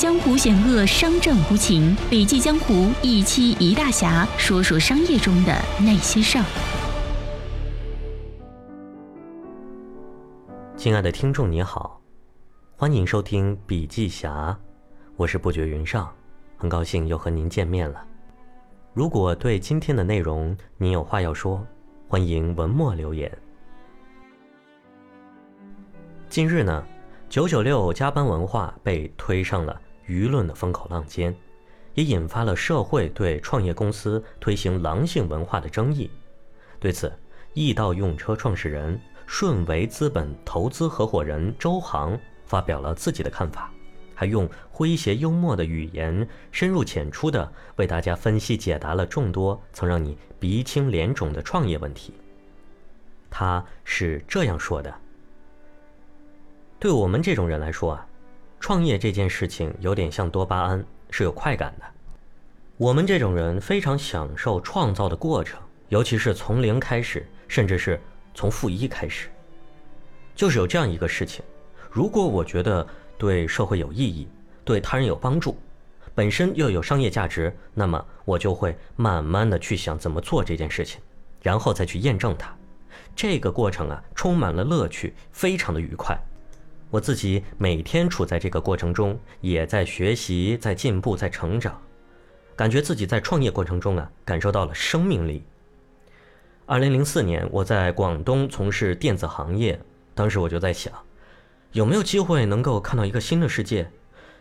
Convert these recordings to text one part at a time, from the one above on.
江湖险恶，商战无情。笔记江湖一期一大侠，说说商业中的那些事儿。亲爱的听众，你好，欢迎收听笔记侠，我是不觉云上，很高兴又和您见面了。如果对今天的内容您有话要说，欢迎文末留言。近日呢，九九六加班文化被推上了舆论的风口浪尖，也引发了社会对创业公司推行狼性文化的争议。对此，易到用车创始人、顺为资本投资合伙人周航发表了自己的看法。还用诙谐幽默的语言，深入浅出的为大家分析解答了众多曾让你鼻青脸肿的创业问题。他是这样说的：“对我们这种人来说啊，创业这件事情有点像多巴胺，是有快感的。我们这种人非常享受创造的过程，尤其是从零开始，甚至是从负一开始。就是有这样一个事情，如果我觉得……”对社会有意义，对他人有帮助，本身又有商业价值，那么我就会慢慢的去想怎么做这件事情，然后再去验证它。这个过程啊，充满了乐趣，非常的愉快。我自己每天处在这个过程中，也在学习，在进步，在成长，感觉自己在创业过程中啊，感受到了生命力。二零零四年，我在广东从事电子行业，当时我就在想。有没有机会能够看到一个新的世界，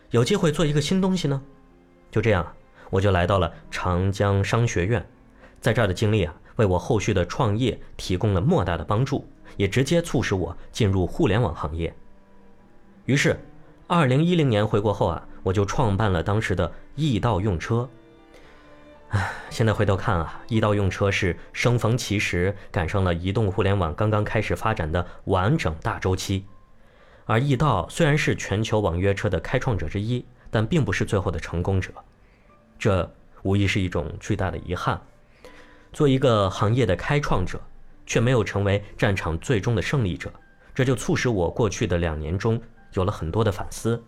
有机会做一个新东西呢？就这样，我就来到了长江商学院，在这儿的经历啊，为我后续的创业提供了莫大的帮助，也直接促使我进入互联网行业。于是，二零一零年回国后啊，我就创办了当时的易到用车。唉，现在回头看啊，易到用车是生逢其时，赶上了移动互联网刚刚开始发展的完整大周期。而易到虽然是全球网约车的开创者之一，但并不是最后的成功者，这无疑是一种巨大的遗憾。做一个行业的开创者，却没有成为战场最终的胜利者，这就促使我过去的两年中有了很多的反思。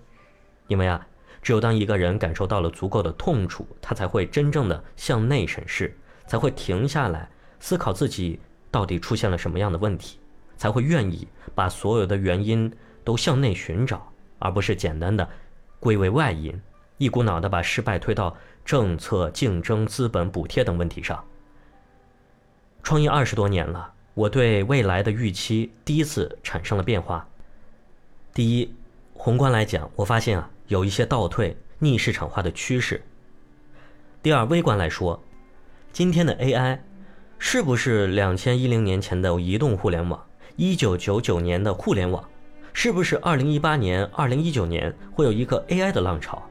因为啊，只有当一个人感受到了足够的痛楚，他才会真正的向内审视，才会停下来思考自己到底出现了什么样的问题，才会愿意把所有的原因。都向内寻找，而不是简单的归为外因，一股脑的把失败推到政策、竞争、资本、补贴等问题上。创业二十多年了，我对未来的预期第一次产生了变化。第一，宏观来讲，我发现啊有一些倒退、逆市场化的趋势。第二，微观来说，今天的 AI 是不是两千一零年前的移动互联网，一九九九年的互联网？是不是二零一八年、二零一九年会有一个 AI 的浪潮？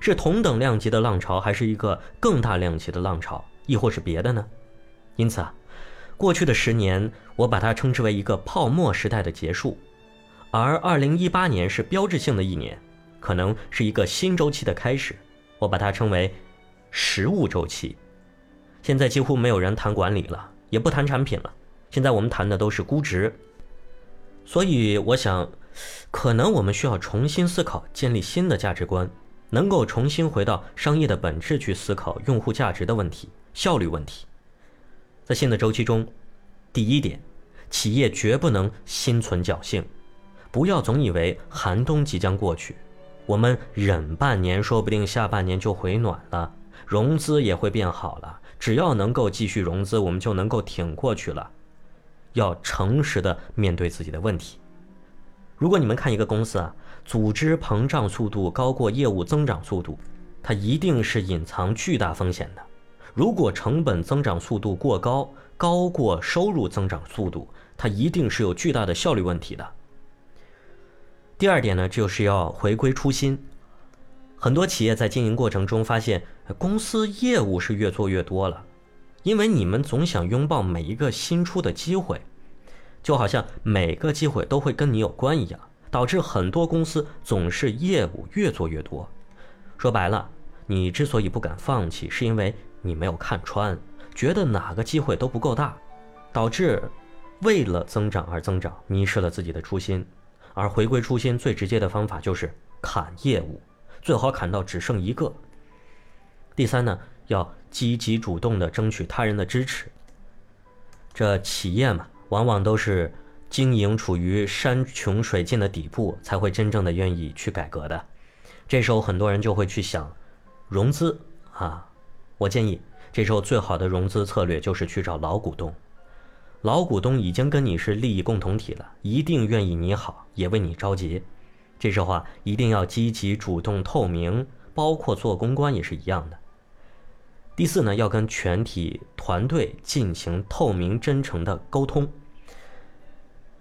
是同等量级的浪潮，还是一个更大量级的浪潮，亦或是别的呢？因此啊，过去的十年，我把它称之为一个泡沫时代的结束，而二零一八年是标志性的一年，可能是一个新周期的开始，我把它称为实物周期。现在几乎没有人谈管理了，也不谈产品了，现在我们谈的都是估值。所以我想，可能我们需要重新思考，建立新的价值观，能够重新回到商业的本质去思考用户价值的问题、效率问题。在新的周期中，第一点，企业绝不能心存侥幸，不要总以为寒冬即将过去，我们忍半年，说不定下半年就回暖了，融资也会变好了。只要能够继续融资，我们就能够挺过去了。要诚实的面对自己的问题。如果你们看一个公司啊，组织膨胀速度高过业务增长速度，它一定是隐藏巨大风险的。如果成本增长速度过高，高过收入增长速度，它一定是有巨大的效率问题的。第二点呢，就是要回归初心。很多企业在经营过程中发现，公司业务是越做越多了。因为你们总想拥抱每一个新出的机会，就好像每个机会都会跟你有关一样，导致很多公司总是业务越做越多。说白了，你之所以不敢放弃，是因为你没有看穿，觉得哪个机会都不够大，导致为了增长而增长，迷失了自己的初心。而回归初心最直接的方法就是砍业务，最好砍到只剩一个。第三呢，要积极主动的争取他人的支持。这企业嘛，往往都是经营处于山穷水尽的底部，才会真正的愿意去改革的。这时候很多人就会去想融资啊，我建议这时候最好的融资策略就是去找老股东。老股东已经跟你是利益共同体了，一定愿意你好，也为你着急。这时候啊，一定要积极主动、透明，包括做公关也是一样的。第四呢，要跟全体团队进行透明、真诚的沟通。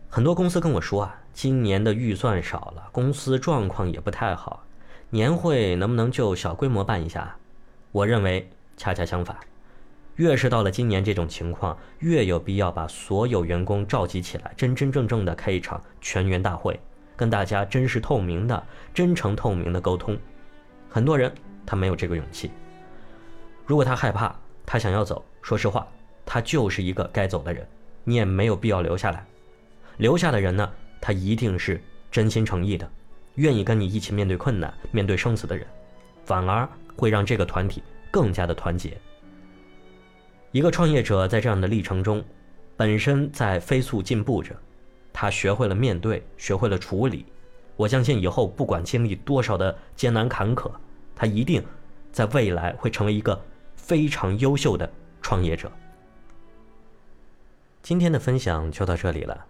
很多公司跟我说啊，今年的预算少了，公司状况也不太好，年会能不能就小规模办一下？我认为恰恰相反。越是到了今年这种情况，越有必要把所有员工召集起来，真真正正的开一场全员大会，跟大家真实透明的、真诚透明的沟通。很多人他没有这个勇气。如果他害怕，他想要走，说实话，他就是一个该走的人，你也没有必要留下来。留下的人呢，他一定是真心诚意的，愿意跟你一起面对困难、面对生死的人，反而会让这个团体更加的团结。一个创业者在这样的历程中，本身在飞速进步着，他学会了面对，学会了处理。我相信以后不管经历多少的艰难坎坷，他一定在未来会成为一个非常优秀的创业者。今天的分享就到这里了，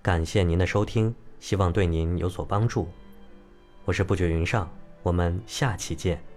感谢您的收听，希望对您有所帮助。我是不觉云上，我们下期见。